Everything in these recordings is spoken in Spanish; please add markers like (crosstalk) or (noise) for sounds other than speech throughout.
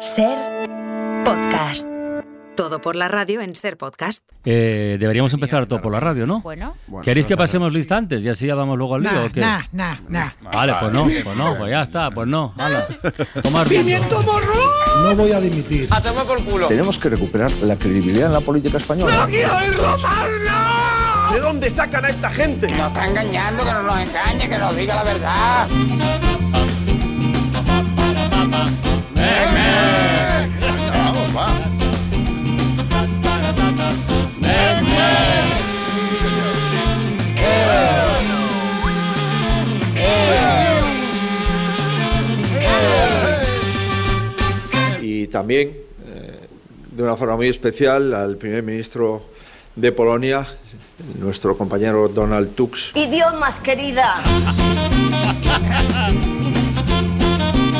Ser podcast. Todo por la radio en Ser podcast. Eh, deberíamos empezar todo por la radio, ¿no? Bueno, ¿Queréis que pasemos lista antes y así ya vamos luego al lío Nah, o qué? nah, nah, nah. Vale, pues no, pues no, pues ya está, pues no. Hala. (laughs) Tomar No voy a dimitir. Tenemos que recuperar la credibilidad en la política española. ¿De dónde sacan a esta gente? Nos está engañando, que no nos engañe, que nos diga la verdad. También, eh, de una forma muy especial, al primer ministro de Polonia, nuestro compañero Donald Tusk. Idiomas, querida.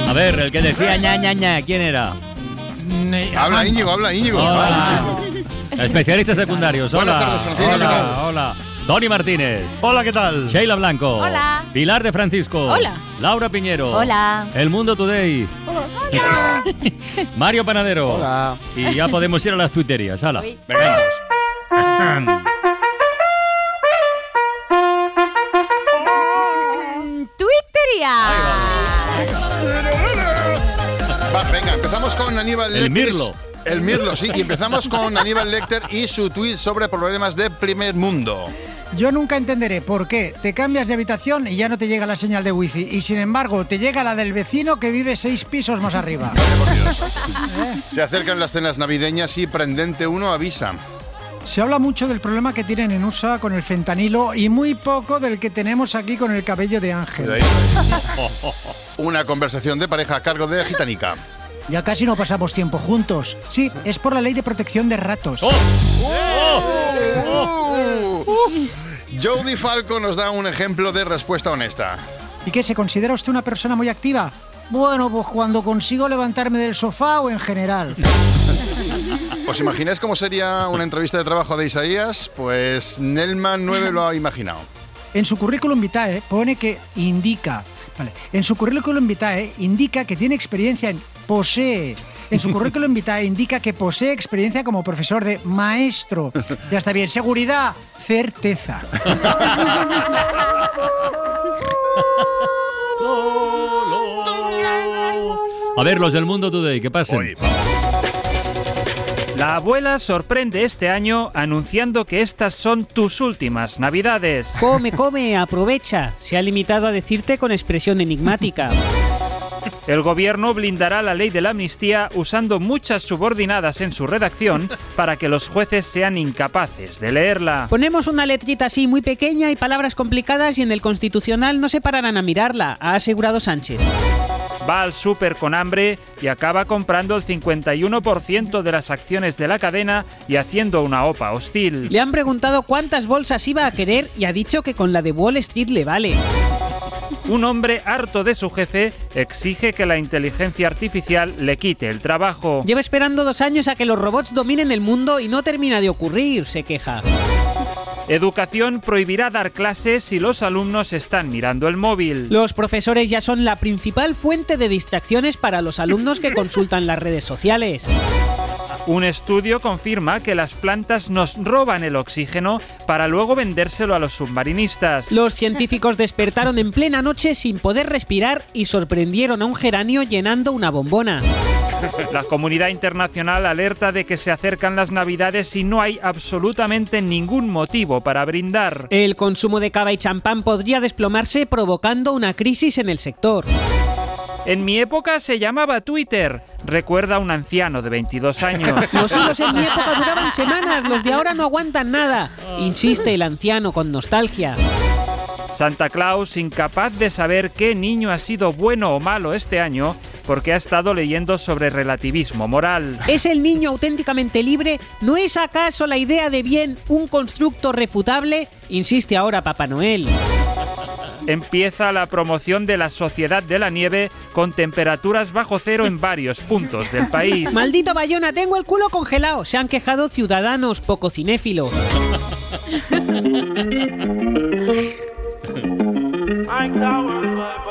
A ver, el que decía ña ña ña, ¿quién era? Habla Íñigo, habla Íñigo. Hola. Especialistas secundarios. Hola. Buenas tardes, Francino, ¿qué hola, hola. Tony Martínez. Hola, ¿qué tal? Sheila Blanco. Hola. Pilar de Francisco. Hola. Laura Piñero. Hola. El Mundo Today. (laughs) Mario Panadero. Hola. Y ya podemos ir a las tuiterías. Hala. Twitteria. Va, venga, empezamos con Aníbal El Lecter. Mirlo. El Mirlo, sí. Y empezamos con Aníbal Lecter y su tweet sobre problemas de primer mundo. Yo nunca entenderé por qué te cambias de habitación y ya no te llega la señal de wifi y sin embargo te llega la del vecino que vive seis pisos más arriba. (laughs) Dios. (laughs) Se acercan las cenas navideñas y Prendente 1 avisa. Se habla mucho del problema que tienen en USA con el fentanilo y muy poco del que tenemos aquí con el cabello de ángel. (laughs) Una conversación de pareja a cargo de Gitanica. Ya casi no pasamos tiempo juntos. Sí, es por la ley de protección de ratos. ¡Oh! Uh, Jody Falco nos da un ejemplo de respuesta honesta. ¿Y qué? ¿Se considera usted una persona muy activa? Bueno, pues cuando consigo levantarme del sofá o en general. ¿Os imagináis cómo sería una entrevista de trabajo de Isaías? Pues Nelman 9 lo ha imaginado. En su currículum vitae pone que indica, vale, en su currículum vitae indica que tiene experiencia en posee. En su currículum (laughs) vitae indica que posee experiencia como profesor de maestro. Ya está bien, seguridad, certeza. (laughs) A ver, los del Mundo Today, ¿qué vamos. La abuela sorprende este año anunciando que estas son tus últimas navidades. Come, come, aprovecha. Se ha limitado a decirte con expresión enigmática. (laughs) El gobierno blindará la ley de la amnistía usando muchas subordinadas en su redacción para que los jueces sean incapaces de leerla. Ponemos una letrita así muy pequeña y palabras complicadas y en el Constitucional no se pararán a mirarla, ha asegurado Sánchez. Va al súper con hambre y acaba comprando el 51% de las acciones de la cadena y haciendo una OPA hostil. Le han preguntado cuántas bolsas iba a querer y ha dicho que con la de Wall Street le vale. Un hombre harto de su jefe exige que la inteligencia artificial le quite el trabajo. Lleva esperando dos años a que los robots dominen el mundo y no termina de ocurrir, se queja. Educación prohibirá dar clases si los alumnos están mirando el móvil. Los profesores ya son la principal fuente de distracciones para los alumnos que consultan las redes sociales. Un estudio confirma que las plantas nos roban el oxígeno para luego vendérselo a los submarinistas. Los científicos despertaron en plena noche sin poder respirar y sorprendieron a un geranio llenando una bombona. La comunidad internacional alerta de que se acercan las navidades y no hay absolutamente ningún motivo para brindar. El consumo de cava y champán podría desplomarse provocando una crisis en el sector. En mi época se llamaba Twitter, recuerda un anciano de 22 años. (laughs) Los hilos en mi época duraban semanas, los de ahora no aguantan nada, insiste el anciano con nostalgia. Santa Claus, incapaz de saber qué niño ha sido bueno o malo este año, porque ha estado leyendo sobre relativismo moral. ¿Es el niño auténticamente libre? ¿No es acaso la idea de bien un constructo refutable? Insiste ahora Papá Noel. Empieza la promoción de la Sociedad de la Nieve con temperaturas bajo cero en varios puntos del país. Maldito Bayona, tengo el culo congelado. Se han quejado ciudadanos poco cinéfilos. (laughs)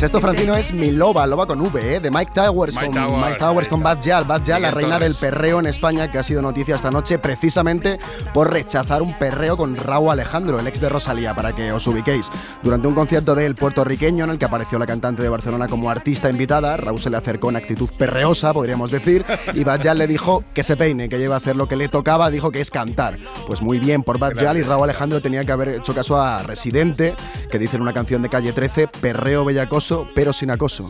Pues esto, Francino, es Mi Loba, Loba con V, ¿eh? de Mike Towers, Mike con Towers, Mike Towers con Bad Yal. Bad Yal, la reina Torres. del perreo en España, que ha sido noticia esta noche precisamente por rechazar un perreo con Raúl Alejandro, el ex de Rosalía, para que os ubiquéis. Durante un concierto del puertorriqueño en el que apareció la cantante de Barcelona como artista invitada, Raúl se le acercó en actitud perreosa, podríamos decir, y Bad Yal le dijo que se peine, que lleva a hacer lo que le tocaba, dijo que es cantar. Pues muy bien por Bad Yal y Raúl Alejandro tenía que haber hecho caso a Residente, que dice en una canción de Calle 13, perreo bellacoso, pero sin acoso.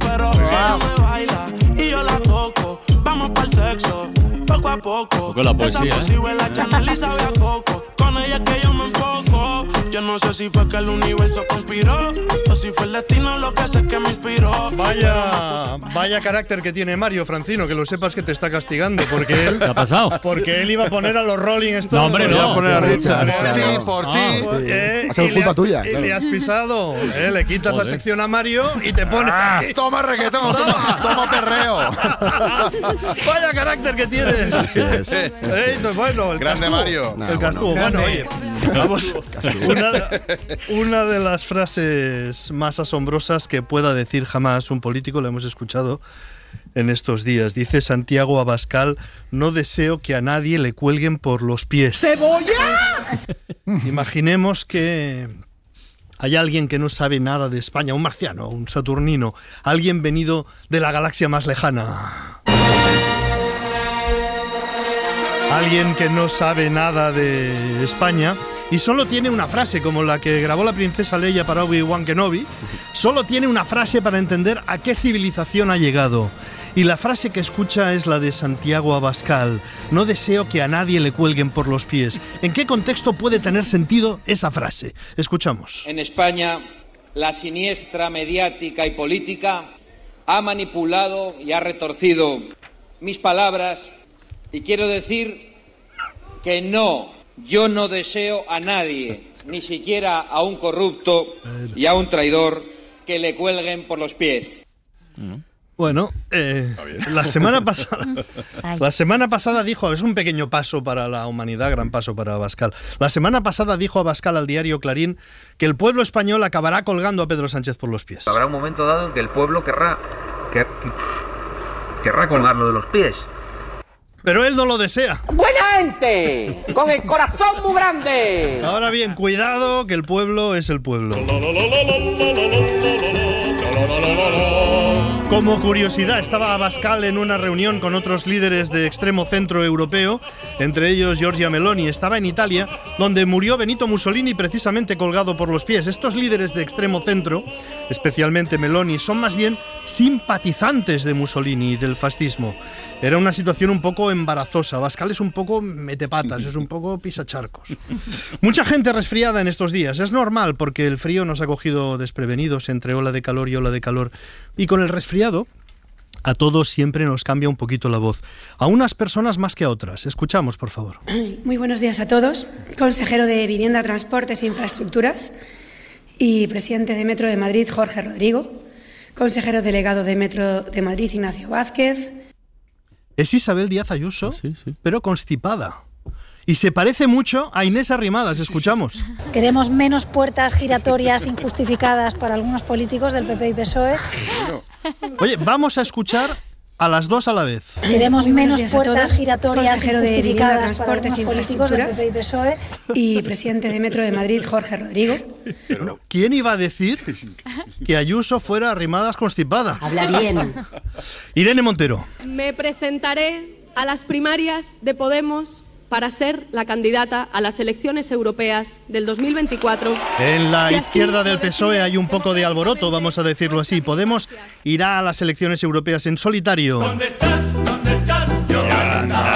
Pero si ella me baila y yo la toco, vamos para el sexo, poco a poco. Poco la poesía, Esa ¿eh? Con ella que yo me enfoco. Yo no sé si fue que el universo conspiró o si fue el destino lo que sé que me inspiró. Vaya, vaya carácter que tiene Mario Francino, que lo sepas que te está castigando, porque él, ¿Qué ha pasado? porque él iba a poner a los Rolling Stones. No, hombre, Iba no. a poner a Por Richard. ti, por ti. Ah, Ha sido culpa has- tuya, Y claro. le has pisado. eh, le quitas la Joder. sección a Mario y te pone. aquí. Toma reggaetón, toma, toma perreo. (laughs) Vaya carácter que tienes. Así es. Eh, entonces, bueno, el Grande castuvo. Mario. El castuvo. Bueno, Grande. oye, vamos. (laughs) Una, una de las frases más asombrosas que pueda decir jamás un político, lo hemos escuchado en estos días. Dice Santiago Abascal, no deseo que a nadie le cuelguen por los pies. ¡Cebolla! (laughs) Imaginemos que hay alguien que no sabe nada de España, un marciano, un saturnino, alguien venido de la galaxia más lejana. Alguien que no sabe nada de España y solo tiene una frase, como la que grabó la princesa Leia para Obi-Wan Kenobi, solo tiene una frase para entender a qué civilización ha llegado. Y la frase que escucha es la de Santiago Abascal. No deseo que a nadie le cuelguen por los pies. ¿En qué contexto puede tener sentido esa frase? Escuchamos. En España, la siniestra mediática y política ha manipulado y ha retorcido mis palabras y quiero decir que no, yo no deseo a nadie, ni siquiera a un corrupto y a un traidor, que le cuelguen por los pies. Bueno, eh, la semana pasada, (laughs) la semana pasada dijo, es un pequeño paso para la humanidad, gran paso para Abascal. La semana pasada dijo Abascal al diario Clarín que el pueblo español acabará colgando a Pedro Sánchez por los pies. Habrá un momento dado en que el pueblo querrá, quer- querrá colgarlo de los pies. Pero él no lo desea. ¡Buena gente! ¡Con el corazón muy grande! Ahora bien, cuidado que el pueblo es el pueblo. Como curiosidad, estaba Abascal en una reunión con otros líderes de extremo centro europeo, entre ellos Giorgia Meloni. Estaba en Italia, donde murió Benito Mussolini precisamente colgado por los pies. Estos líderes de extremo centro, especialmente Meloni, son más bien simpatizantes de Mussolini y del fascismo. Era una situación un poco embarazosa. Abascal es un poco metepatas, es un poco pisacharcos. (laughs) Mucha gente resfriada en estos días. Es normal porque el frío nos ha cogido desprevenidos entre ola de calor y ola de calor. Y con el resfriado, a todos siempre nos cambia un poquito la voz. A unas personas más que a otras. Escuchamos, por favor. (clears throat) Muy buenos días a todos. Consejero de Vivienda, Transportes e Infraestructuras y presidente de Metro de Madrid, Jorge Rodrigo. Consejero delegado de Metro de Madrid, Ignacio Vázquez. Es Isabel Díaz Ayuso, pero constipada. Y se parece mucho a Inés Arrimadas. Escuchamos. Queremos menos puertas giratorias injustificadas para algunos políticos del PP y PSOE. Oye, vamos a escuchar a las dos a la vez. Queremos menos puertas giratorias Consejero de Vivienda, injustificadas para algunos políticos del. PP y PSOE. Y presidente de Metro de Madrid, Jorge Rodrigo. ¿Quién iba a decir que Ayuso fuera Arrimadas constipada? Habla bien. Irene Montero. Me presentaré a las primarias de Podemos para ser la candidata a las elecciones europeas del 2024. En la Si izquierda del PSOE hay un poco de alboroto, vamos a decirlo así. Podemos irá a las elecciones europeas en solitario. ¿Dónde estás? ¿Dónde estás? Yolanda.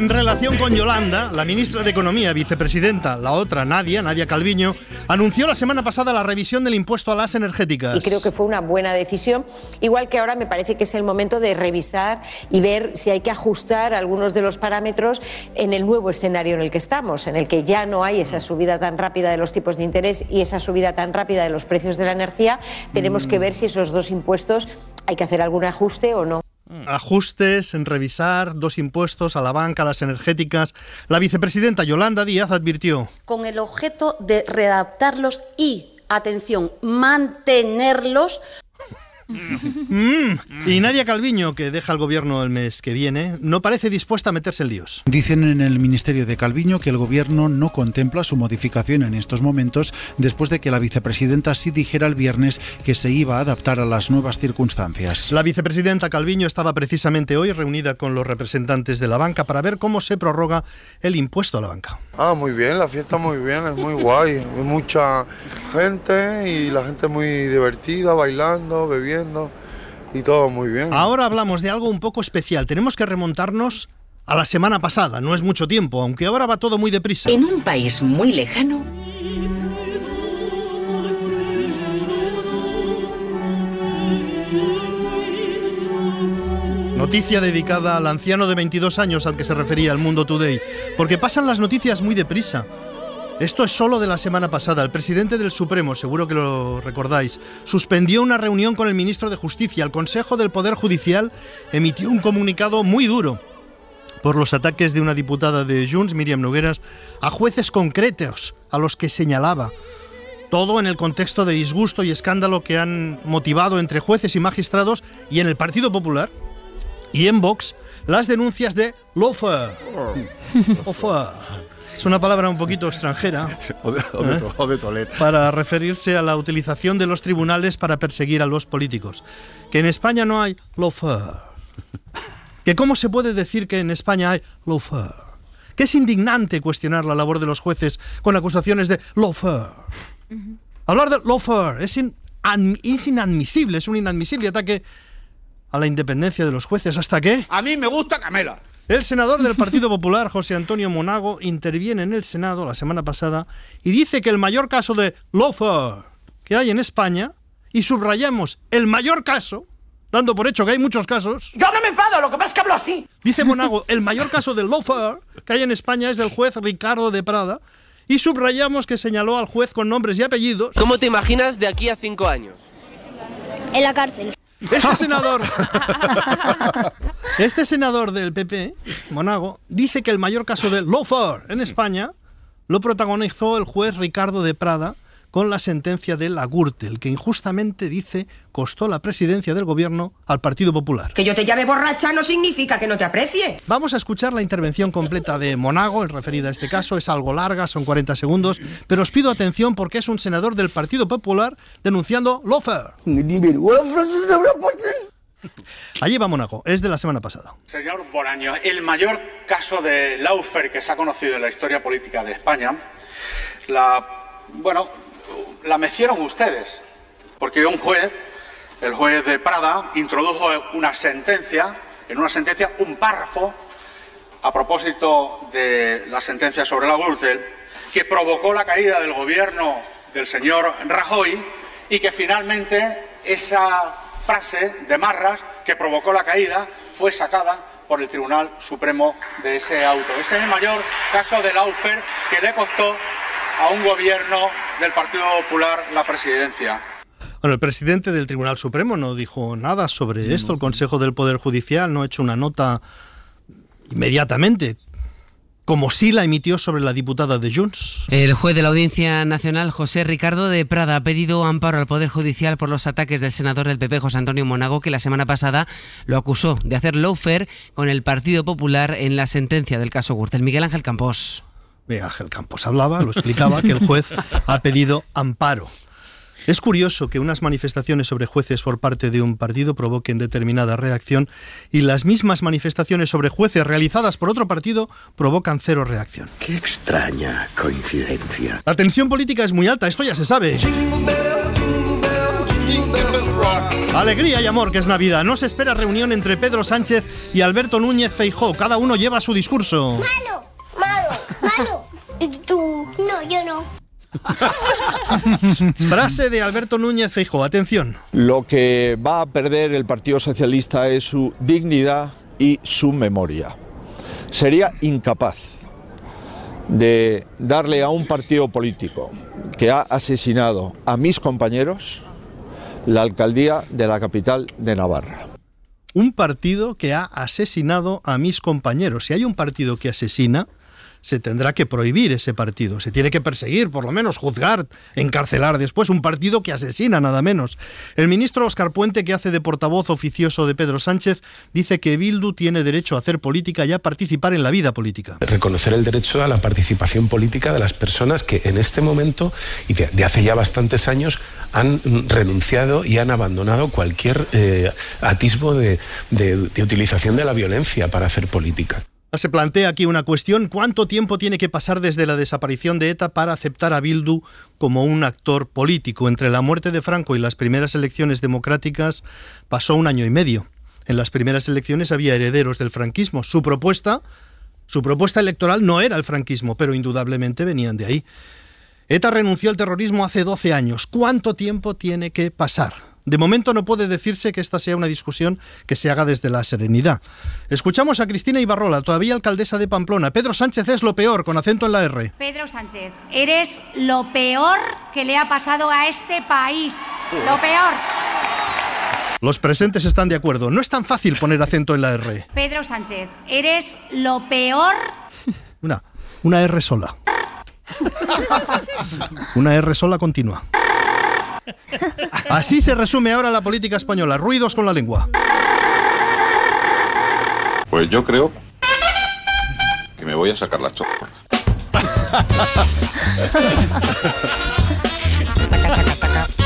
En relación con Yolanda, la ministra de Economía, vicepresidenta, la otra, Nadia, Nadia Calviño, anunció la semana pasada la revisión del impuesto a las energéticas. Y creo que fue una buena decisión, igual que ahora me parece que es el momento de revisar y ver si hay que ajustar algunos de los parámetros en el nuevo escenario en el que estamos, en el que ya no hay esa subida tan rápida de los tipos de interés y esa subida tan rápida de los precios de la energía. Tenemos que ver si esos dos impuestos hay que hacer algún ajuste o no. Ajustes en revisar dos impuestos a la banca, a las energéticas. La vicepresidenta Yolanda Díaz advirtió. Con el objeto de readaptarlos y, atención, mantenerlos Mm, Y Nadia Calviño, que deja el gobierno el mes que viene, no parece dispuesta a meterse en líos. Dicen en el Ministerio de Calviño que el gobierno no contempla su modificación en estos momentos después de que la vicepresidenta sí dijera el viernes que se iba a adaptar a las nuevas circunstancias. La vicepresidenta Calviño estaba precisamente hoy reunida con los representantes de la banca para ver cómo se prorroga el impuesto a la banca. Ah, muy bien, la fiesta muy bien, es muy guay. Hay mucha gente y la gente muy divertida, bailando, bebiendo y todo muy bien. Ahora hablamos de algo un poco especial. Tenemos que remontarnos a la semana pasada. No es mucho tiempo, aunque ahora va todo muy deprisa. En un país muy lejano, Noticia dedicada al anciano de 22 años al que se refería el Mundo Today, porque pasan las noticias muy deprisa. Esto es solo de la semana pasada. El presidente del Supremo, seguro que lo recordáis, suspendió una reunión con el ministro de Justicia. El Consejo del Poder Judicial emitió un comunicado muy duro por los ataques de una diputada de Junts, Miriam Nogueras, a jueces concretos a los que señalaba. Todo en el contexto de disgusto y escándalo que han motivado entre jueces y magistrados y en el Partido Popular y en Vox las denuncias de. Loafer. (laughs) Es una palabra un poquito extranjera. (laughs) O de, o de ¿eh? to- o de toilet. Para referirse a la utilización de los tribunales para perseguir a los políticos. Que en España no hay loafer. Que cómo se puede decir que en España hay loafer. Que es indignante cuestionar la labor de los jueces con acusaciones de loafer. Hablar de loafer es, in- an- es inadmisible, es un inadmisible ataque a la independencia de los jueces. ¿Hasta qué? A mí me gusta Camela. El senador del Partido (laughs) Popular, José Antonio Monago, interviene en el Senado la semana pasada y dice que el mayor caso de loafer que hay en España, y subrayamos el mayor caso, dando por hecho que hay muchos casos, Yo no me enfado, lo que pasa es que hablo así. dice Monago, (laughs) el mayor caso de loafer que hay en España es del juez Ricardo de Prada, y subrayamos que señaló al juez con nombres y apellidos. ¿Cómo te imaginas de aquí a cinco años? En la cárcel. Este senador, este senador del PP, Monago, dice que el mayor caso de loafer en España lo protagonizó el juez Ricardo de Prada con la sentencia de la Gürtel, que injustamente dice costó la presidencia del gobierno al Partido Popular. Que yo te llame borracha no significa que no te aprecie. Vamos a escuchar la intervención completa de Monago en referida a este caso. Es algo larga, son 40 segundos, pero os pido atención porque es un senador del Partido Popular denunciando loafer. Allí va Monago, es de la semana pasada. Señor Boraño, el mayor caso de Laufer que se ha conocido en la historia política de España, la, bueno, la mecieron ustedes, porque un juez, el juez de Prada, introdujo una sentencia, en una sentencia un párrafo, a propósito de la sentencia sobre la Gürtel, que provocó la caída del gobierno del señor Rajoy y que finalmente esa frase de Marras que provocó la caída fue sacada por el Tribunal Supremo de ese auto. Ese es el mayor caso de Laufer que le costó a un gobierno del Partido Popular la presidencia. Bueno, el presidente del Tribunal Supremo no dijo nada sobre esto. El Consejo del Poder Judicial no ha hecho una nota inmediatamente, como sí la emitió sobre la diputada de Junts. El juez de la Audiencia Nacional, José Ricardo de Prada, ha pedido amparo al Poder Judicial por los ataques del senador del PP, José Antonio Monago, que la semana pasada lo acusó de hacer lawfare con el Partido Popular en la sentencia del caso Gürtel. Miguel Ángel Campos. Ángel Campos hablaba, lo explicaba, que el juez ha pedido amparo. Es curioso que unas manifestaciones sobre jueces por parte de un partido provoquen determinada reacción y las mismas manifestaciones sobre jueces realizadas por otro partido provocan cero reacción. Qué extraña coincidencia. La tensión política es muy alta, esto ya se sabe. Alegría y amor, que es Navidad. No se espera reunión entre Pedro Sánchez y Alberto Núñez Feijó. Cada uno lleva su discurso. Malo, malo, malo. No, yo no. (laughs) Frase de Alberto Núñez Feijó. Atención. Lo que va a perder el Partido Socialista es su dignidad y su memoria. Sería incapaz de darle a un partido político que ha asesinado a mis compañeros la alcaldía de la capital de Navarra. un partido que ha asesinado a mis compañeros. Si hay un partido que asesina, se tendrá que prohibir ese partido. Se tiene que perseguir, por lo menos juzgar, encarcelar después un partido que asesina, nada menos. El ministro Oscar Puente, que hace de portavoz oficioso de Pedro Sánchez, dice que Bildu tiene derecho a hacer política y a participar en la vida política. Reconocer el derecho a la participación política de las personas que en este momento y de, hace ya bastantes años han renunciado y han abandonado cualquier eh, atisbo de utilización de la violencia para hacer política. Se plantea aquí una cuestión, ¿cuánto tiempo tiene que pasar desde la desaparición de ETA para aceptar a Bildu como un actor político? Entre la muerte de Franco y las primeras elecciones democráticas pasó un año y medio. En las primeras elecciones había herederos del franquismo. Su propuesta, su propuesta electoral no era el franquismo, pero indudablemente venían de ahí. ETA renunció al terrorismo hace 12 años. ¿Cuánto tiempo tiene que pasar? De momento no puede decirse que esta sea una discusión que se haga desde la serenidad. Escuchamos a Cristina Ibarrola, todavía alcaldesa de Pamplona. Pedro Sánchez es lo peor, con acento en la R. Pedro Sánchez, eres lo peor que le ha pasado a este país. Lo peor. Los presentes están de acuerdo. No es tan fácil poner acento en la R. Pedro Sánchez, eres lo peor. Una, una R sola. Una R sola continua. (laughs) Así se resume ahora la política española. Ruidos con la lengua. Pues yo creo que me voy a sacar la chopa. (laughs)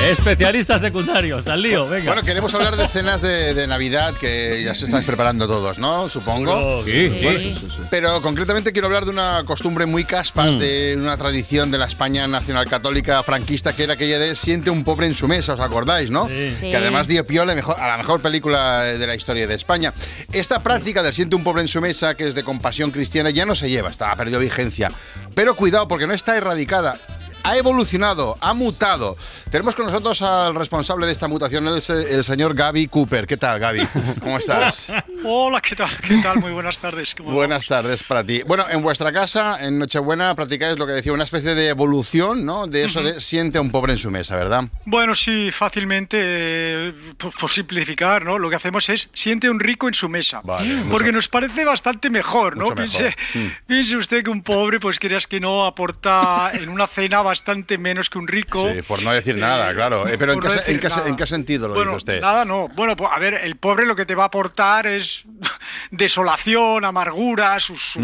Especialistas secundarios, al lío, venga. Bueno, queremos hablar de cenas de, Navidad que ya se están preparando todos, ¿no? Supongo. Sí, sí, sí, Pero concretamente quiero hablar de una costumbre muy caspas, mm. de una tradición de la España nacional católica franquista, que era aquella de siente un pobre en su mesa, ¿os acordáis, no? Que además dio pie a la, mejor, a la mejor película de la historia de España. Esta práctica del siente un pobre en su mesa, que es de compasión cristiana, ya no se lleva, está, ha perdido vigencia. Pero cuidado, porque no está erradicada ha evolucionado, ha mutado. Tenemos con nosotros al responsable de esta mutación, el, el señor Gaby Cooper. ¿Qué tal, Gaby? ¿Cómo estás? Hola, ¿qué tal? ¿Qué tal? Muy buenas tardes. buenas tardes para ti. Bueno, en vuestra casa, en Nochebuena, practicáis lo que decía, una especie de evolución, ¿no? De eso de siente a un pobre en su mesa, ¿verdad? Bueno, sí, fácilmente, eh, por, simplificar, ¿no? Lo que hacemos es siente un rico en su mesa. porque nos parece bastante mejor, ¿no? Piense, mm. piense, usted que un pobre, pues querías que no aporta en una cena bastante menos que un rico. Sí, por no decir nada, eh, claro. Eh, pero ¿en qué, sentido lo dice usted? Nada, no. Bueno, pues a ver, el pobre lo que te va a aportar es (laughs) desolación, amargura, sus,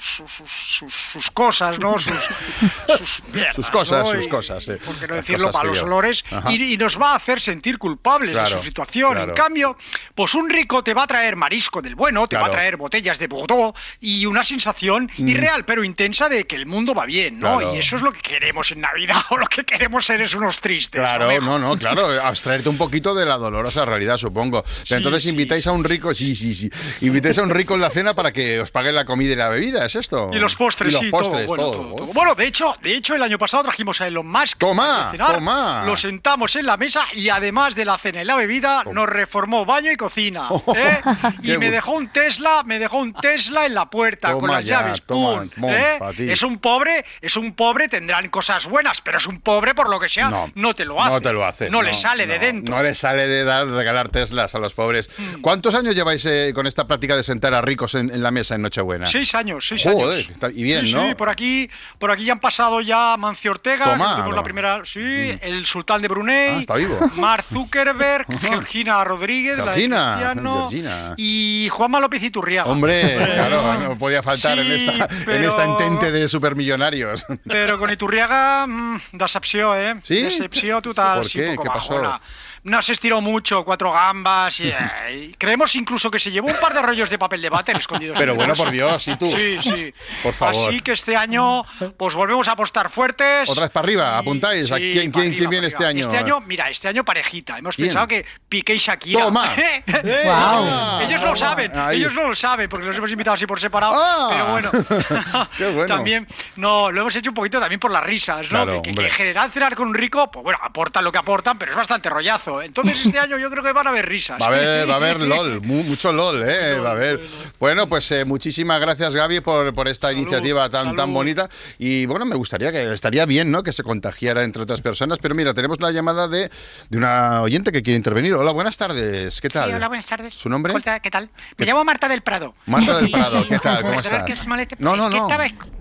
sus, cosas, ¿no? Sus, (laughs) sus cosas, sus cosas. Por qué no decirlo, para los olores. Y, nos va a hacer sentir culpables de su situación. En cambio, pues un rico te va a traer marisco del bueno, te va a traer botellas de Bordeaux y una sensación mm. irreal, pero intensa de que el mundo va bien, ¿no? Y eso es lo que queremos en Navidad (laughs) o lo que queremos ser es unos tristes. Claro, no, no, claro, abstraerte un poquito de la dolorosa realidad, supongo. entonces invitáis a un rico, sí, sí, sí, invitáis a un rico en la cena para que os pague la comida y la bebida, ¿es esto? Y los postres, y los postres, todo, bueno, Bueno, de hecho, de hecho el año pasado trajimos a Elon Musk. Toma, toma. Lo sentamos en la mesa y además de la cena y la bebida nos reformó baño y cocina. (laughs) ¿eh? y me dejó un Tesla, me dejó un Tesla en la puerta con las llaves. Toma, ¿eh? Es un pobre, es un pobre, tendrán cosas buenas, pero es un pobre por lo que sea, no, te lo hace. No te lo hace. No, le sale de dentro. No le sale de dar, regalar Teslas a los pobres. Mm. ¿Cuántos años lleváis eh, con esta práctica de sentar a ricos en, la mesa en Nochebuena? Seis años, seis Joder, años. y bien, ¿no? Sí, por aquí, por aquí ya han pasado ya Mancio Ortega, la primera, sí, mm. el sultán de Brunei, ah, está vivo. (laughs) Mark Zuckerberg, (laughs) Georgina Rodríguez, Georgina, la de Cristiano, y Juanma López Iturriaga. Hombre, claro, no podía faltar en, esta, en esta entente de supermillonarios. Pero con (laughs) Iturriaga, mm, decepció, eh? Sí? Decepció total. ¿Por qué? ¿Qué pasó? No se estiró mucho, cuatro gambas. (laughs) Y, creemos incluso que se llevó un par de rollos de papel de váter escondidos. Pero bueno, por Dios, ¿y tú? Sí, sí. Por favor. Así que este año, pues volvemos a apostar fuertes. Otra vez para arriba, apuntáis. ¿A quién, quién, quién viene este año? Este año, mira, este año parejita. Hemos pensado que Piqué y Shakira. ¡Toma! (laughs) wow. Ellos lo saben, ellos no lo saben, porque los hemos invitado así por separado. Ah. Pero bueno. (laughs) Qué bueno. también, no, lo hemos hecho un poquito también por las risas, ¿no? que, en general cenar con un rico, pues bueno, aportan lo que aportan, pero es bastante rollazo. Mucho. Entonces este año yo creo que van a haber risas. Va a haber, va a haber (laughs) LOL, mucho LOL, ¿eh? Va a haber. Bueno, pues eh, muchísimas gracias, Gaby, por, por esta iniciativa tan, tan bonita. Y bueno, me gustaría que estaría bien, ¿no? Que se contagiara entre otras personas. Pero mira, tenemos la llamada de, de una oyente que quiere intervenir. Hola, buenas tardes. ¿Qué tal? Sí, hola, buenas tardes. ¿Su nombre? ¿Qué tal? Me llamo Marta del Prado. Marta del (laughs) Prado, ¿qué tal? ¿Cómo estás? No, no, no.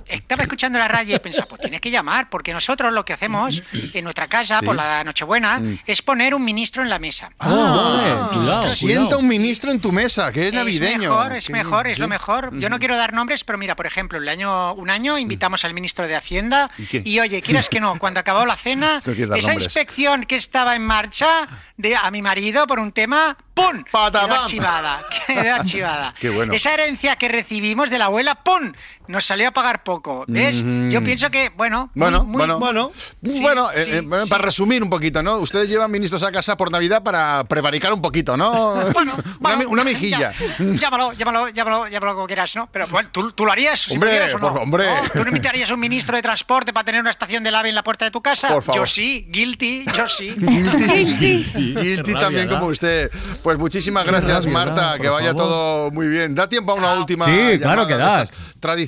Estaba, escuchando la radio y pensaba, pues tienes que llamar, porque nosotros lo que hacemos en nuestra casa por la Nochebuena mm. es poner un ministro en la mesa. Ah, ah sienta un ministro en tu mesa, que es, navideño. Es mejor, es mejor, es lo mejor. Yo no quiero dar nombres, pero mira, por ejemplo, el año, un año invitamos al ministro de Hacienda y, oye, quieras que no, (laughs) cuando acabó la cena, esa inspección que estaba en marcha de, a mi marido por un tema, ¡pum! Quedó archivada, (laughs) quedó archivada. Qué bueno. Esa herencia que recibimos de la abuela, ¡pum! Nos salió a pagar poco. ¿Ves? Yo pienso que, bueno, bueno, bueno, bueno, bueno, eh, eh, para resumir un poquito, ¿no? Ustedes llevan ministros a casa por Navidad para prevaricar un poquito, ¿no? (laughs) Bueno, una, una, mejilla. llámalo, llámalo, llámalo, llámalo como quieras, ¿no? Pero bueno, ¿tú, tú lo harías? Hombre, si no? hombre. ¿Tú no invitarías a un ministro de transporte para tener una estación del AVE en la puerta de tu casa? Por favor. Yo sí, guilty, yo sí. (laughs) (laughs) guilty. guilty también como usted. Pues muchísimas gracias, Marta, que vaya todo muy bien. Da tiempo a una última. Sí, claro que da.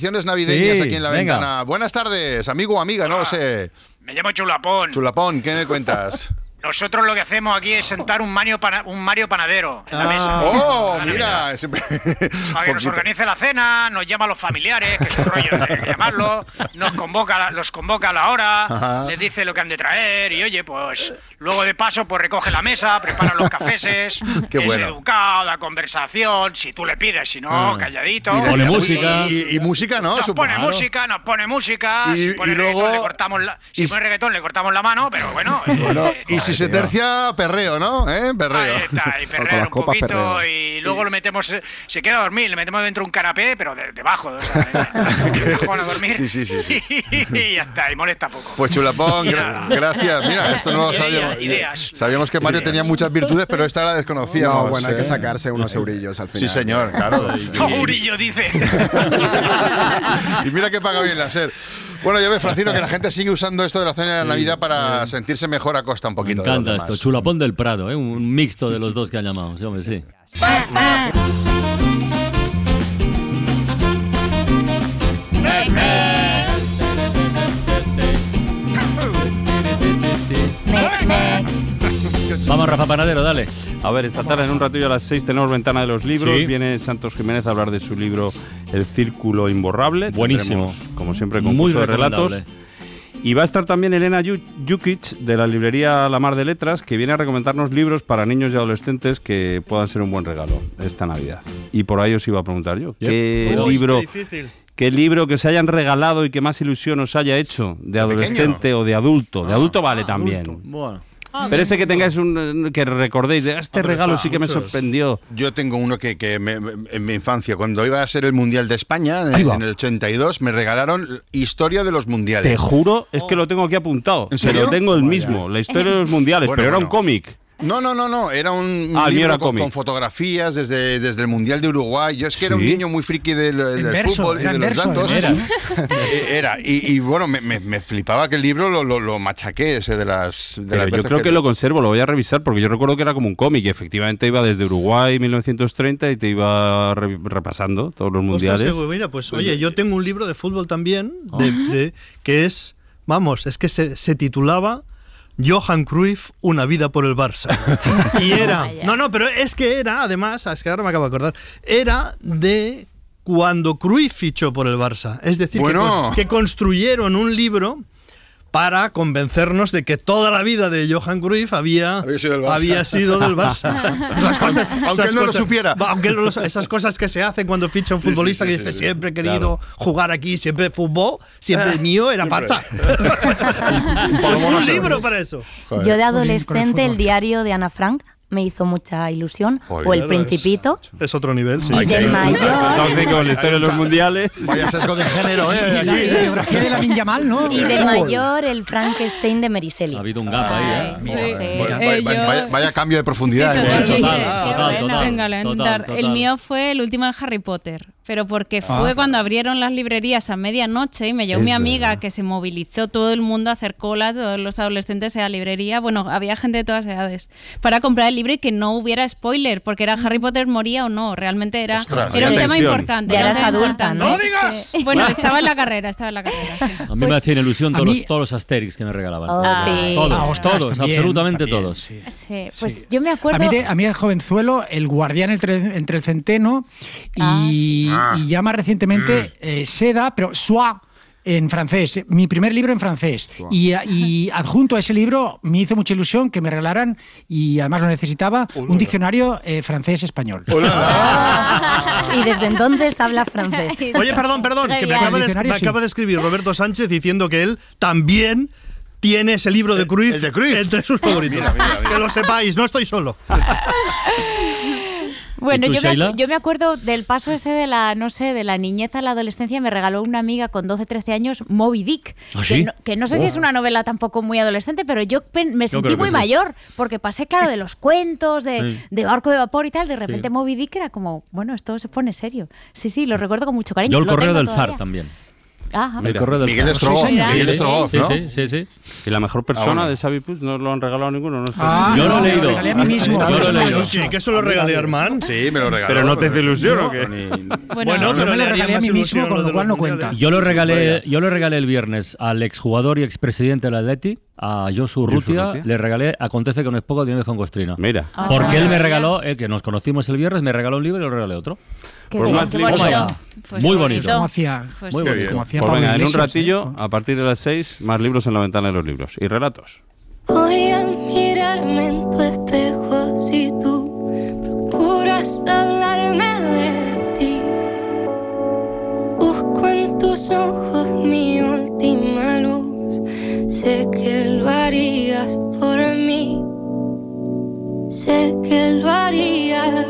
Tradiciones navideñas aquí en la ventana. Buenas tardes, amigo o amiga, no lo sé. Me llamo Chulapón. Chulapón, ¿qué me cuentas? (laughs) Nosotros lo que hacemos aquí es sentar un Mario, un Mario panadero en la ah. mesa. ¡Oh, mira! Para que nos (laughs) organice la cena, nos llama a los familiares, que es un rollo de llamarlo, nos convoca, los convoca a la hora, les dice lo que han de traer y oye, pues luego de paso pues recoge la mesa, prepara los cafeses, (laughs) Qué es educado, da conversación, si tú le pides, si no, ah. calladito. Y pone música. Y, música, ¿no? Nos pone música, nos pone música, y, si pone reggaetón le cortamos la, si pone reggaetón le cortamos la mano, pero bueno. (laughs) Eh, y si se tercia, perreo, ¿no? ¿Eh? Perreo. Ahí está, y perreo un poquito y luego lo metemos, se queda a dormir, le metemos dentro un canapé, pero debajo, o sea, (laughs) a dormir. Sí, sí, sí. sí. (laughs) y ya está, y molesta poco. Pues chulapón, gracias. Mira, esto no lo sabíamos. Ideas. Sabíamos que Mario tenía muchas virtudes, pero esta la desconocíamos. No, bueno, hay que ¿eh? sacarse unos eurillos al final. Sí, señor, claro. (laughs) Eurillo, dice. y mira que paga bien la SER. Bueno, ya ves, Francino, que la gente sigue usando esto de la cena de Navidad para sentirse mejor a costa un poquito. Me encanta esto, chulapón del Prado, ¿eh? un mixto de los dos que han llamado, sí, hombre, sí. Vamos, Rafa Panadero, dale. A ver, esta tarde en un ratillo a las 6 tenemos Ventana de los Libros. Viene Santos Jiménez a hablar de su libro El Círculo Imborrable. Buenísimo. como siempre, concurso de relatos. Y va a estar también Elena Jukic de la librería La Mar de Letras, que viene a recomendarnos libros para niños y adolescentes que puedan ser un buen regalo esta Navidad. Y por ahí os iba a preguntar yo, ¿qué libro... Qué libro que se hayan regalado y que más ilusión os haya hecho de, adolescente o de adulto. De adulto vale también. Bueno. Ah, Pero ese que tengáis un. que recordéis, de este regalo sí que me sorprendió. Yo tengo uno que, que en mi infancia, cuando iba a ser el Mundial de España, en, el 82, me regalaron Historia de los Mundiales. Te juro, es que lo tengo aquí apuntado. ¿En serio? tengo el mismo, la historia de los (laughs) mundiales, pero era un cómic. No, no, no, no. Era un ah, libro con, fotografías desde, desde el Mundial de Uruguay. Yo es que era un niño muy friki del, fútbol y de los datos. (laughs) Era. Y, bueno, me, flipaba que el libro lo, lo, machaqué ese de las. yo creo que, lo conservo, lo voy a revisar porque yo recuerdo que era como un cómic y efectivamente iba desde Uruguay 1930 y te iba repasando todos los mundiales. mira, pues oye, yo tengo un libro de fútbol también de, que es, vamos, es que se, se titulaba Johan Cruyff, una vida por el Barça. (laughs) y era, no, no, pero es que era, además, es que ahora me acabo de acordar, era de cuando Cruyff fichó por el Barça. Es decir, que, construyeron un libro para convencernos de que toda la vida de Johan Cruyff había, había sido del Barça. aunque él no lo supiera. Aunque no esas cosas que se hacen cuando ficha un futbolista que dice siempre he querido jugar aquí, siempre fútbol, siempre ah. mío era Barça. (laughs) pues (laughs) un libro para eso. Yo de adolescente el diario de Ana Frank me hizo mucha ilusión. o El Principito. Es otro nivel, sí. Y de mayor. con la historia de los mundiales. Vaya sesgo de género, ¿eh? de la Minyamal, ¿no? Y de mayor, el Frankenstein de Meriseli. Ha habido un gap ahí, ¿eh? vaya, cambio de profundidad. total, total, total, Venga, El mío fue el último de Harry Potter. Pero porque fue Ah. cuando abrieron las librerías a medianoche y me llevó Es mi amiga verdad. que se movilizó todo el mundo a hacer cola, todos los adolescentes a la librería. Bueno, había gente de todas edades para comprar el libro y que no hubiera spoiler, porque era Harry Potter moría o no. Realmente era, Ostras, era un tema importante. Ya eras adulta. ¿no? ¡No digas! Bueno, (laughs) estaba en la carrera, estaba en la carrera. sí. A mí me hacían ilusión todos, mí- los, todos los Asterix que me regalaban. Oh, sí. Todos, Ah, ostras, todos, también, absolutamente también, todos. Sí, pues yo me acuerdo. A mí, de, a mí de jovenzuelo, El guardián entre, entre el centeno y, Ah. y ya más recientemente eh, Seda, pero Sois en francés. Mi primer libro en francés. Y, y adjunto a ese libro me hizo mucha ilusión que me regalaran, y además lo necesitaba, un diccionario eh, francés-español. (laughs) Y desde entonces habla francés. (laughs) Oye, perdón, perdón, que me acaba, de, me acaba de escribir Roberto Sánchez diciendo que él también tiene ese libro de Cruyff, entre sus favoritos. Que lo sepáis, no estoy solo. (laughs) Bueno, ¿Y tú, yo me, yo me acuerdo del paso ese de la, no sé, de la niñez a la adolescencia. Me regaló una amiga con 12, 13 años Moby Dick. ¿Ah, que, sí? no, que no sé si Oh. es una novela tampoco muy adolescente, pero yo me sentí muy sí. mayor. Porque pasé, claro, de los cuentos, de, Sí. de barco de vapor y tal. De repente. Moby Dick era como, bueno, esto se pone serio. Sí, sí, lo recuerdo con mucho cariño. Yo el Lo correo del todavía. zar también. Ajá. El correo del Miguel Sí, Miguel sí, Strogoff, sí, ¿no? Sí, sí, sí. Y la mejor persona bueno. de Xavi Puig no lo han regalado ninguno, no sé. Ah, Yo lo no, he me leído. regalé a mí mismo. Yo lo he leído. lo Sí, que eso lo regalé a Armand. Sí, me lo regaló. Pero no te hace ilusión o qué? Bueno, yo pero me lo regalé a mí mismo, con lo lo cual no cuenta. Yo lo regalé, yo lo regalé el viernes al exjugador y expresidente del Atleti, a Josu Rutia, Urrutia. le regalé Acontece que no es poco, tienes con Costrina. Mira. Ah, Porque él me regaló, el que nos conocimos el viernes, me regaló un libro y le regalé otro. Qué Pues bien, más qué libros. bonito. Pues Muy bonito. Como hacía, Pues Muy bonito. como hacía Pues venga, en un ratillo, a partir de las 6, más libros en la ventana de los libros. Y relatos. Voy a mirarme en tu espejo si tú procuras hablarme de ti. Busco en tus ojos mi última luz. Sé que lo harías por mí. Sé que lo harías.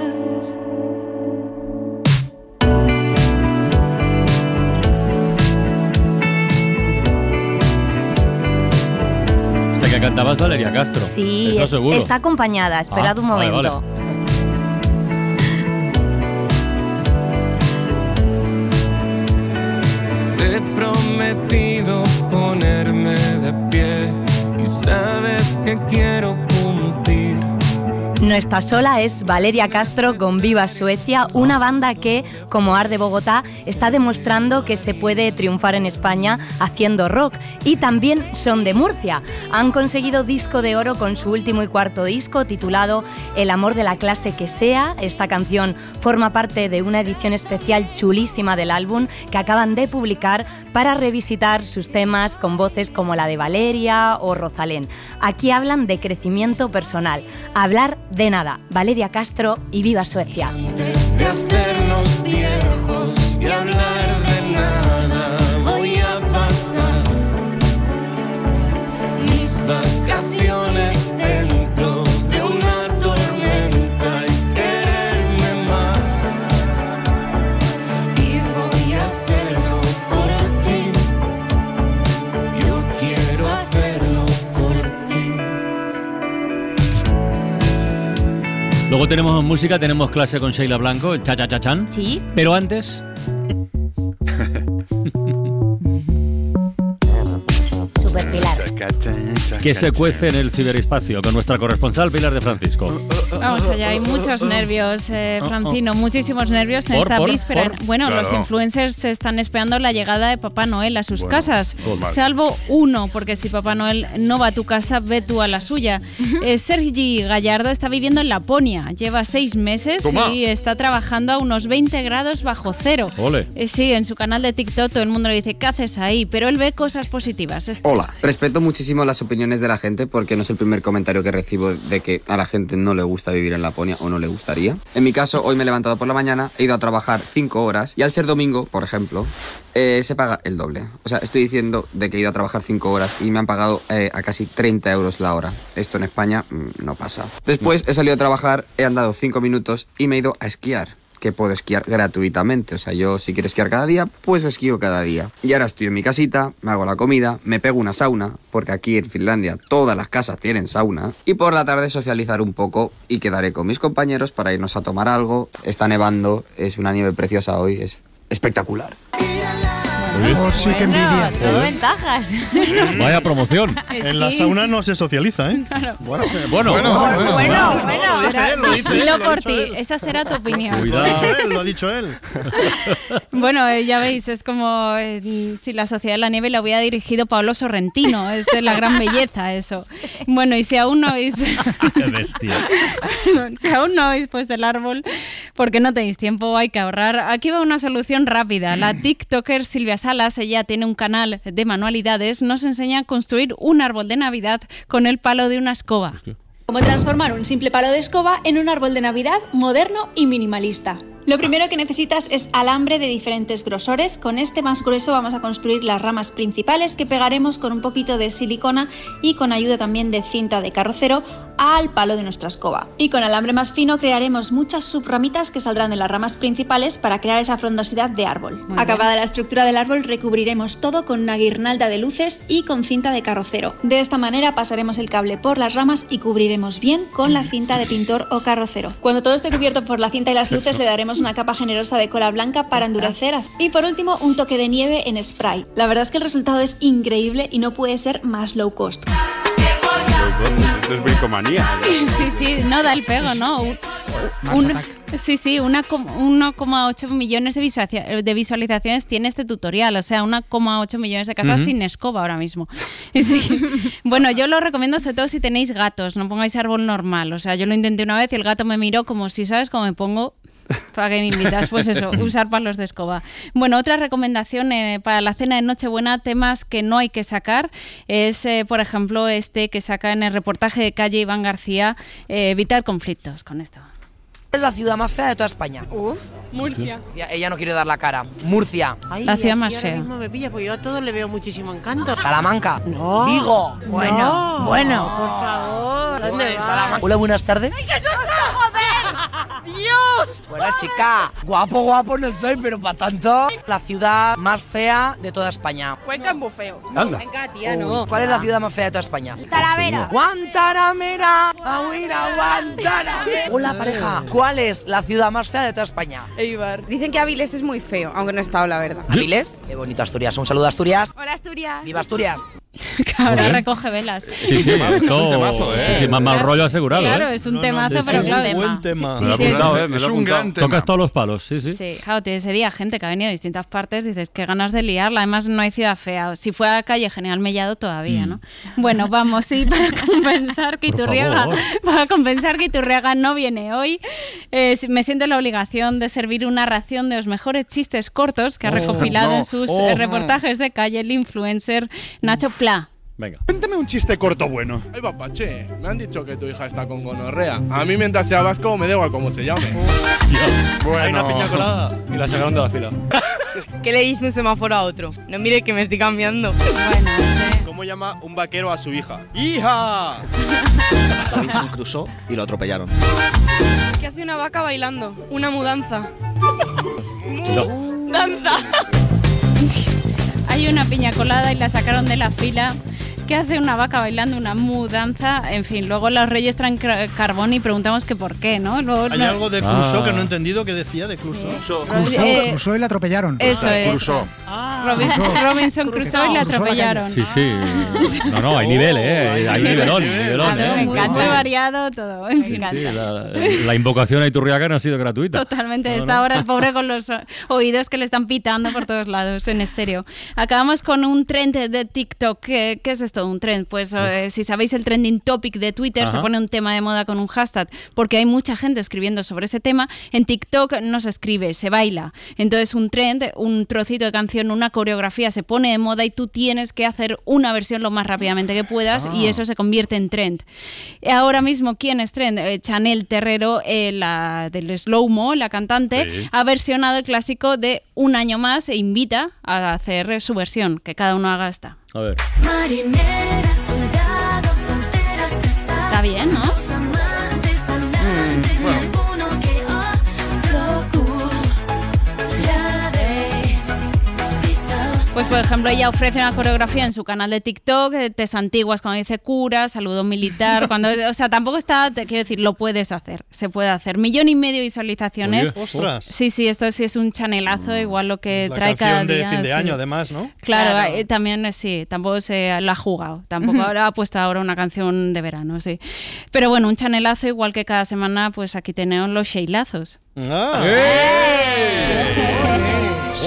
Que cantabas Valeria Castro. Sí, ¿Estás es- seguro? está acompañada. Esperad Ah, un vale, momento. Te he prometido ponerme de pie y sabes que quiero cumplir. No está sola, es Valeria Castro con Viva Suecia, una banda que, como Arde Bogotá, está demostrando que se puede triunfar en España haciendo rock. Y también son de Murcia. Han conseguido disco de oro con su último y cuarto disco titulado El amor de la clase que sea. Esta canción forma parte de una edición especial chulísima del álbum que acaban de publicar para revisitar sus temas con voces como la de Valeria o Rosalén. Aquí hablan de crecimiento personal, hablar de nada. Valeria Castro y viva Suecia. Luego tenemos música, tenemos clase con Sheila Blanco, el cha cha cha chan. Sí. Pero antes, que se cuece en el ciberespacio con nuestra corresponsal Pilar de Francisco. Vamos allá, hay muchos nervios, eh, Francino, muchísimos nervios en Por, esta por, víspera. por. Bueno, Claro. los influencers se están esperando la llegada de Papá Noel a sus Bueno, casas, salvo uno, porque si Papá Noel no va a tu casa, ve tú a la suya. Eh, Sergi Gallardo está viviendo en Laponia, lleva seis meses Toma. y está trabajando a unos 20 grados bajo cero. Ole. Eh, sí, en su canal de TikTok todo el mundo le dice, ¿qué haces ahí? Pero él ve cosas positivas. Estas. Hola, respeto muchísimo las opiniones de la gente porque no es el primer comentario que recibo de que a la gente no le gusta vivir en Laponia o no le gustaría. En mi caso, hoy me he levantado por la mañana, he ido a trabajar 5 horas y al ser domingo, por ejemplo, eh, se paga el doble. O sea, estoy diciendo de que he ido a trabajar 5 horas y me han pagado eh, a casi 30 euros la hora. Esto en España mm, no pasa. Después he salido a trabajar, he andado 5 minutos y me he ido a esquiar que puedo esquiar gratuitamente. O sea, yo si quiero esquiar cada día, pues esquío cada día. Y ahora estoy en mi casita, me hago la comida, me pego una sauna, porque aquí en Finlandia todas las casas tienen sauna. Y por la tarde socializar un poco y quedaré con mis compañeros para irnos a tomar algo. Está nevando, es una nieve preciosa hoy, es espectacular. Oh, sí, qué envidia. Todo ventajas. Vaya promoción. (laughs) En la sauna no se socializa, ¿eh? Bueno, bueno, Bueno, bueno, dice él, Dilo lo ha por ti. Esa será tu opinión. Lo ha dicho él, lo ha dicho él. (laughs) Bueno, eh, ya veis, es como eh, si la Sociedad de la Nieve la hubiera dirigido Pablo Sorrentino. Es la gran belleza eso. Bueno, y si aún no habéis... (laughs) Qué bestia. si aún no habéis puesto el árbol, porque no tenéis tiempo, hay que ahorrar. Aquí va una solución rápida. La (clears throat) TikToker Silvia Salas, ella tiene un canal de manualidades, nos enseña a construir un árbol de Navidad con el palo de una escoba. Cómo transformar un simple palo de escoba en un árbol de Navidad moderno y minimalista. Lo primero que necesitas es alambre de diferentes grosores. Con este más grueso vamos a construir las ramas principales que pegaremos con un poquito de silicona y con ayuda también de cinta de carrocero al palo de nuestra escoba. Y con alambre más fino crearemos muchas subramitas que saldrán de las ramas principales para crear esa frondosidad de árbol. Muy Acabada bien. la estructura del árbol recubriremos todo con una guirnalda de luces y con cinta de carrocero. De esta manera pasaremos el cable por las ramas y cubriremos bien con la cinta de pintor o carrocero. Cuando todo esté cubierto por la cinta y las luces le daremos una capa generosa de cola blanca para endurecer. Y por último un toque de nieve en spray. La verdad es que el resultado es increíble y no puede ser más low cost. Esto es bricomanía. Sí, sí, no da el pego, ¿no? Un- sí, sí, una com- 1,8 millones de, visualiza- de visualizaciones tiene este tutorial, o sea, 1,8 millones de casas sin escoba ahora mismo. (laughs) Sí. Bueno, yo lo recomiendo sobre todo si tenéis gatos, no pongáis árbol normal, o sea, yo lo intenté una vez y el gato me miró como si, ¿sabes? Como me pongo... ¿Para que me invitas? Pues eso, (laughs) usar palos de escoba. Bueno, otra recomendación eh, para la cena de Nochebuena, temas que no hay que sacar, es, eh, por ejemplo, este que saca en el reportaje de calle Iván García, eh, evitar conflictos con esto. Es la ciudad más fea de toda España. Uf, Murcia. Ella no quiere dar la cara. Murcia. La ciudad más fea. me pilla, porque yo a todos le veo muchísimo encanto. Salamanca. No. Vigo. Bueno, No. bueno. Por favor. ¿Dónde. Hola, buenas tardes. ¡Ay, qué susto! ¡Joder! ¡Dios! Buena chica. Guapo, guapo no soy, pero para tanto. La ciudad más fea de toda España. Cuenca es muy feo. Anda. Venga, tía, no. ¿Cuál es la ciudad más fea de toda España? Talavera. Guantanamera. Agüira, Guantanamera. Hola, pareja. ¿Cuál es la ciudad más fea de toda España? Eibar. Dicen que Avilés es muy feo, aunque no he estado, la verdad. ¿Avilés? Qué bonito Asturias. Un saludo a Asturias. Hola, Asturias. ¡Viva Asturias! (laughs) Ahora recoge velas. Sí, sí, esto, sí, sí, más mal rollo asegurado. Claro, ¿eh? es un temazo, pero sí, claro, es Buen un tema. Me lo he apuntado, eh, me lo he apuntado. Tocas todos los palos, sí, sí. Sí, claro, tiene ese día gente que ha venido de distintas partes, dices, qué ganas de liarla, además no hay ciudad fea. Si fue a la calle General Mellado todavía, ¿no? Bueno, vamos, sí, (laughs) para compensar que Iturriaga, para compensar que Iturriaga no viene hoy, eh, me siento en la obligación de servir una ración de los mejores chistes cortos que ha Oh, recopilado no. en sus Oh. reportajes de calle el influencer Nacho Pla. Venga. Cuéntame un chiste corto bueno. Ay, papache, me han dicho que tu hija está con gonorrea. A mí mientras sea vasco me da igual cómo se llame. Hay una piña colada y la sacaron de la fila. (laughs) ¿Qué le dice un semáforo a otro? No mire que me estoy cambiando. Bueno, ¿Cómo llama un vaquero a su hija? ¡Hija! (laughs) Robinson cruzó y lo atropellaron. ¿Qué hace una vaca bailando? Una mudanza. No. ¡Danza! (laughs) Hay una piña colada y la sacaron de la fila. ¿Qué hace una vaca bailando una mudanza? En fin, luego los reyes traen carbón y preguntamos que por qué, ¿no? Luego, Hay no- algo de Crusoe Ah. que no he entendido que decía de Crusoe. Crusoe, Eh, Crusoe y la atropellaron. Eso es. Crusoe. Robinson Crusoe y la atropellaron. Sí, sí. No, no, hay nivel, ¿eh? Hay, nivelón, nivelón, ¿eh? muy, variado todo. En fin. sí, la, la invocación a Iturriaga no ha sido gratuita. Totalmente, No, está no. ahora el pobre con los oídos que le están pitando por todos lados en estéreo. Acabamos con un trend de TikTok. ¿Qué, qué es esto? Un trend. Pues eh, si sabéis el trending topic de Twitter, se pone un tema de moda con un hashtag, porque hay mucha gente escribiendo sobre ese tema. En TikTok no se escribe, se baila. Entonces un trend, un trocito de canción, una coreografía se pone de moda y tú tienes que hacer una versión lo más rápidamente que puedas y Ah. eso se convierte en trend. Ahora mismo, ¿quién es trend? Eh, Chanel Terrero, eh, la del Slow Mo, la cantante, Sí. ha versionado el clásico de Un año más e invita a hacer su versión, que cada uno haga esta. A ver. Marineras, soldados, solteras. Está bien, ¿no? Por ejemplo, ella ofrece una coreografía en su canal de TikTok, eh, tes antiguas cuando dice cura, saludo militar, (laughs) cuando, o sea, tampoco está, te quiero decir, lo puedes hacer, se puede hacer. Millón y medio de visualizaciones. Oye, ostras. Sí, sí, esto sí es un chanelazo, igual lo que La trae cada canción de día. fin de sí. año, además, ¿no? Claro, Claro. eh, también eh, sí, tampoco se lo ha jugado, tampoco (laughs) ahora ha puesto ahora una canción de verano, sí. Pero bueno, un chanelazo igual que cada semana, pues aquí tenemos los sheilazos. Ah.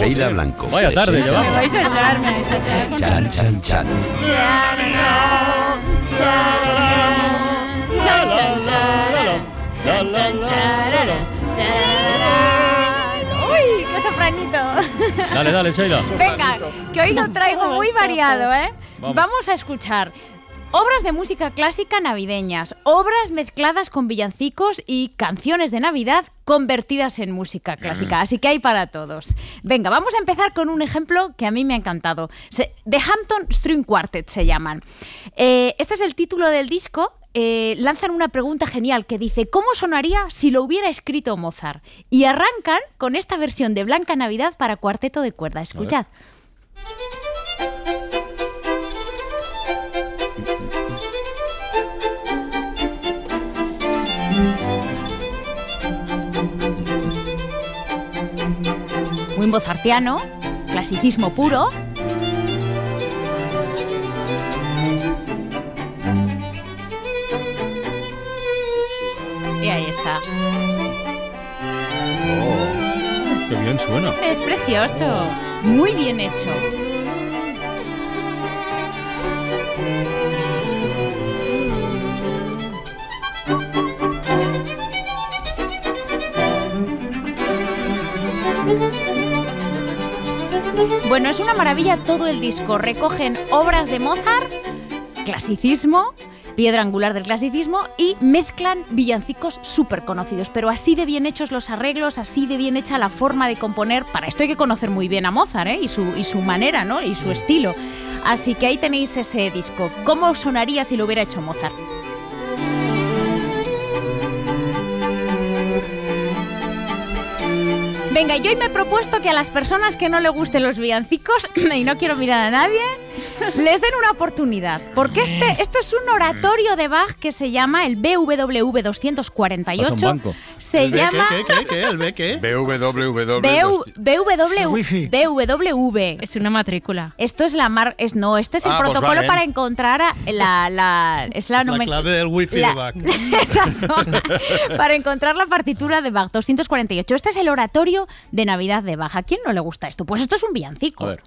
Sheila Blanco. Vaya tarde, presenta Me vais a echar, me vais a echar Chan, chan, chan. ¡Uy, qué sofranito! Dale, dale, Sheila. Venga, que hoy lo traigo muy variado, ¿eh? Vamos. Vamos a escuchar obras de música clásica navideñas, obras mezcladas con villancicos y canciones de Navidad convertidas en música clásica. Mm. Así que hay para todos. Venga, vamos a empezar con un ejemplo que a mí me ha encantado. Se- The Hampton String Quartet se llaman. Eh, este es el título del disco. Eh, lanzan una pregunta genial que dice ¿Cómo sonaría si lo hubiera escrito Mozart? Y arrancan con esta versión de Blanca Navidad para cuarteto de cuerda. Escuchad. Muy mozartiano, clasicismo puro. Y ahí está. Qué bien suena. Es precioso. Muy bien hecho. Bueno, es una maravilla todo el disco. Recogen obras de Mozart, clasicismo, piedra angular del clasicismo y mezclan villancicos súper conocidos. Pero así de bien hechos los arreglos, así de bien hecha la forma de componer. Para esto hay que conocer muy bien a Mozart ¿eh? y, su, y su manera ¿no? y su estilo. Así que ahí tenéis ese disco. ¿Cómo sonaría si lo hubiera hecho Mozart? Venga, yo hoy me he propuesto que a las personas que no le gusten los villancicos, (clears throat) y no quiero mirar a nadie, les den una oportunidad. Porque este, esto es un oratorio de Bach que se llama el BWV 248. Se ¿El B llama... ¿Qué, qué, qué, qué? ¿El B qué? BWW. BW, BW, BWV. Es una matrícula. Esto es la mar, es no, este es el Ah, protocolo Volkswagen. para encontrar a- la, la es la, La clave del wifi la- de Bach. (laughs) Exacto. (laughs) para encontrar la partitura de Bach 248. Este es el oratorio de Navidad de Bach. ¿A quién no le gusta esto? Pues esto es un villancico. A ver.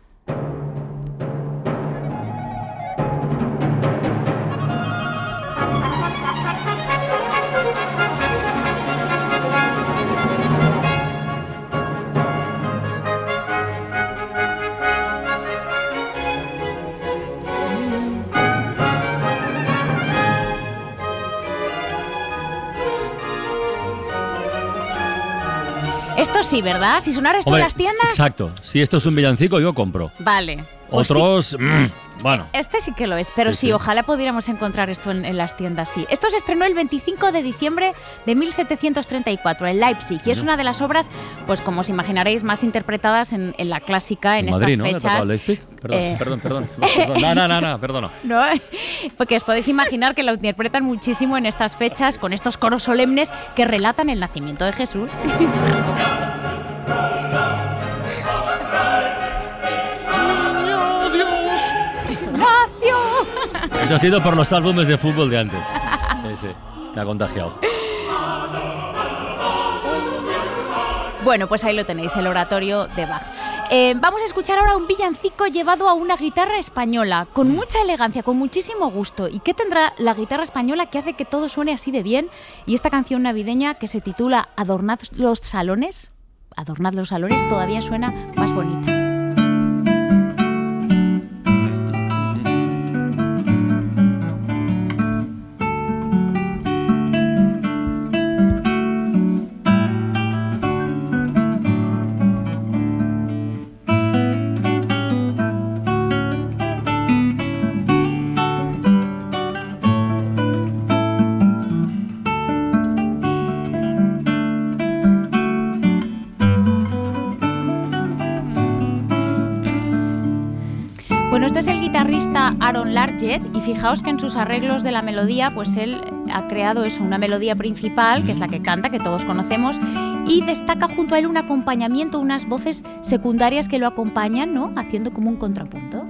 Esto sí, ¿verdad? Si sonara esto en Hombre, las tiendas, Exacto. Si esto es un villancico, yo compro. vale. Pues sí. Otros, mm, bueno. Este sí que lo es, pero Sí, sí, sí. ojalá pudiéramos encontrar esto en, en las tiendas, sí. Esto se estrenó el 25 de diciembre de 1734 en Leipzig y es una de las obras, pues como os imaginaréis, más interpretadas en, en la clásica en En Madrid, estas ¿no? ¿Le ha tocado fechas. Perdón, Eh, perdón, perdón, (laughs) perdón. No, no, no, no, perdona. ¿no? Porque os podéis imaginar que lo interpretan muchísimo en estas fechas con estos coros solemnes que relatan el nacimiento de Jesús. (laughs) Eso ha sido por los álbumes de fútbol de antes. Sí, me ha contagiado. Bueno, pues ahí lo tenéis, el oratorio de Bach. Eh, vamos a escuchar ahora un villancico llevado a una guitarra española, con mucha elegancia, con muchísimo gusto. ¿Y qué tendrá la guitarra española que hace que todo suene así de bien? Y esta canción navideña que se titula Adornad los salones, Adornad los salones, todavía suena más bonita. Aaron Larget y fijaos que en sus arreglos de la melodía, pues él ha creado eso, una melodía principal, que es la que canta, que todos conocemos, y destaca junto a él un acompañamiento, unas voces secundarias que lo acompañan, ¿no? Haciendo como un contrapunto.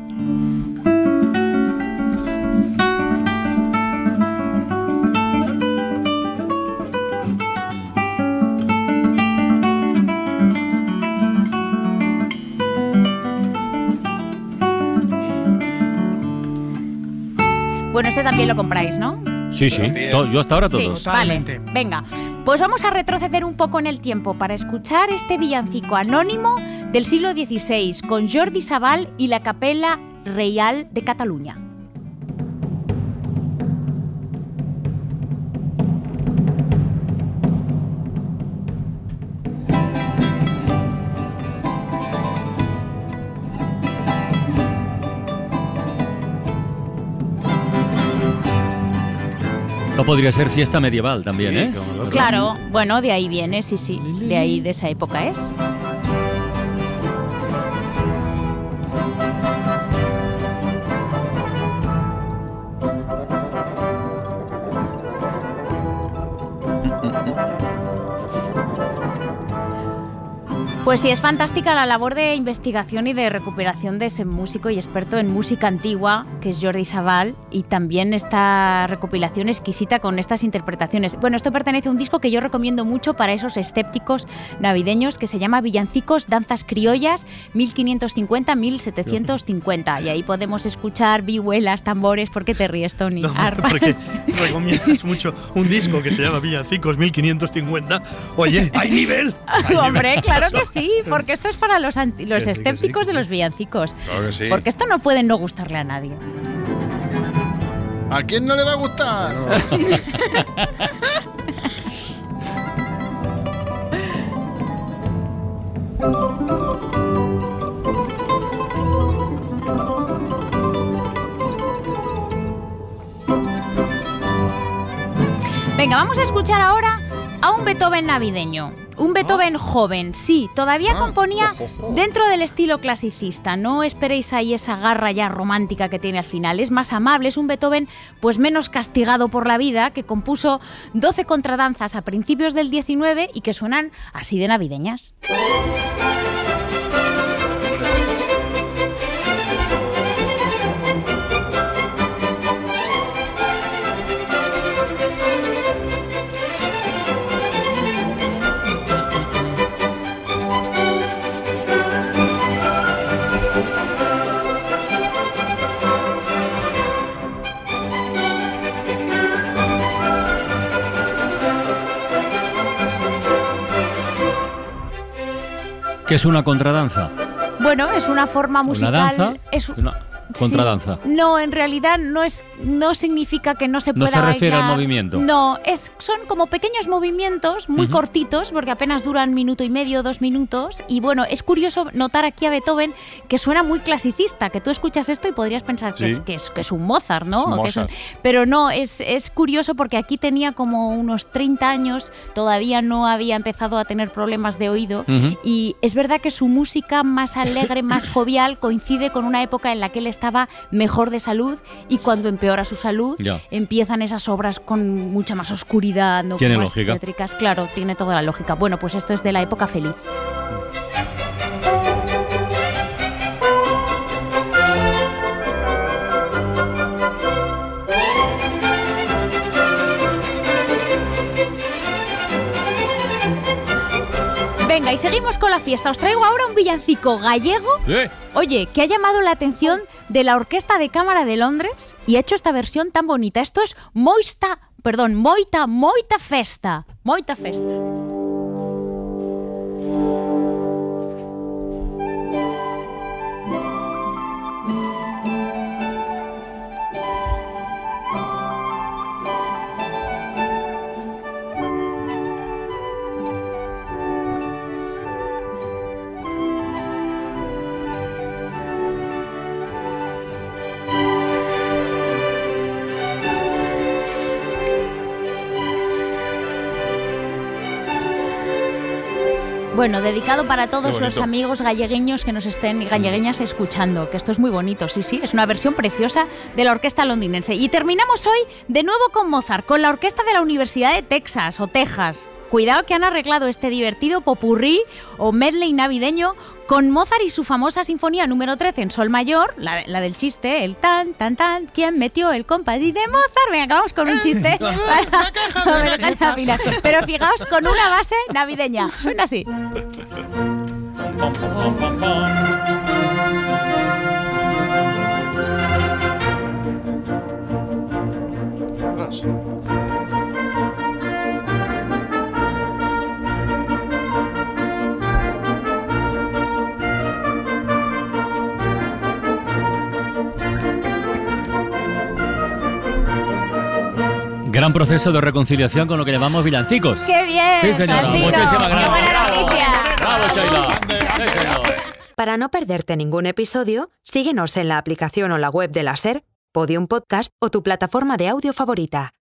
Bueno, este también lo compráis, ¿no? Sí, sí. Yo hasta ahora Sí, todos. vale. Venga, pues vamos a retroceder un poco en el tiempo para escuchar este villancico anónimo del siglo XVI con Jordi Sabal y la Capella Reial de Cataluña. Podría ser fiesta medieval también, ¿eh? Claro, bueno, de ahí viene, sí, sí, de ahí, de esa época es. Pues sí, es fantástica la labor de investigación y de recuperación de ese músico y experto en música antigua, que es Jordi Sabal, y también esta recopilación exquisita con estas interpretaciones. Bueno, esto pertenece a un disco que yo recomiendo mucho para esos escépticos navideños, que se llama Villancicos, Danzas Criollas, 1550-1750. Y ahí podemos escuchar vihuelas, tambores, ¿por qué te ríes, Tony? Arpas. Porque recomiendas mucho un disco que se llama Villancicos 1550. Oye, hay nivel. hay (laughs) nivel. Hombre, claro que sí, porque esto es para los, anti- los sí, sí, escépticos de los villancicos. Claro que sí. Porque esto no puede no gustarle a nadie. ¿A quién no le va a gustar? Venga, vamos a escuchar ahora a un Beethoven navideño. Un Beethoven joven, sí, todavía componía dentro del estilo clasicista. No esperéis ahí esa garra ya romántica que tiene al final. Es más amable, es un Beethoven pues menos castigado por la vida, que compuso 12 contradanzas a principios del 19 y que suenan así de navideñas. ¿Qué es una contradanza? Bueno, es una forma musical. ¿Una danza? es- Una contradanza. Sí. No, en realidad no es no significa que no se No pueda se refiere al movimiento. No, es son como pequeños movimientos muy cortitos porque apenas duran minuto y medio, dos minutos y bueno, es curioso notar aquí a Beethoven que suena muy clasicista, que tú escuchas esto y podrías pensar que, es, que, es, que es un Mozart, ¿no? Es un O que es un- Mozart. pero no, es, es curioso porque aquí tenía como unos 30 años, todavía no había empezado a tener problemas de oído y es verdad que su música más alegre, más jovial, coincide con una época en la que él estaba mejor de salud y cuando empeora su salud Ya. empiezan esas obras con mucha más oscuridad, no Tiene Como lógica. tétricas. Claro, tiene toda la lógica. Bueno, pues esto es de la época feliz. Seguimos con la fiesta. Os traigo ahora un villancico gallego ¿Eh? Oye, que ha llamado la atención de la Orquesta de Cámara de Londres y ha hecho esta versión tan bonita. Esto es Moista, perdón, Moita, Moita Festa. Moita Festa. Bueno, dedicado para todos los amigos gallegueños que nos estén y gallegueñas escuchando, que esto es muy bonito, sí, sí, es una versión preciosa de la orquesta londinense. Y terminamos hoy de nuevo con Mozart, con la orquesta de la Universidad de Texas o Texas. Cuidado que han arreglado este divertido popurrí o medley navideño con Mozart y su famosa sinfonía número 13 en sol mayor, la, la del chiste, el tan, tan, tan, ¿quién metió el compadí de Mozart? Venga, acabamos con un chiste. (laughs) (laughs) ovejas navideñas. Pero fijaos, con una base navideña. Suena así. Gran proceso de reconciliación con lo que llamamos villancicos. ¡Qué bien! Sí, señora. Muchísimas ¡Qué gracias. buena noticia! ¡Bravo, Sheila! Para no perderte ningún episodio, síguenos en la aplicación o la web de la SER, Podium Podcast o tu plataforma de audio favorita.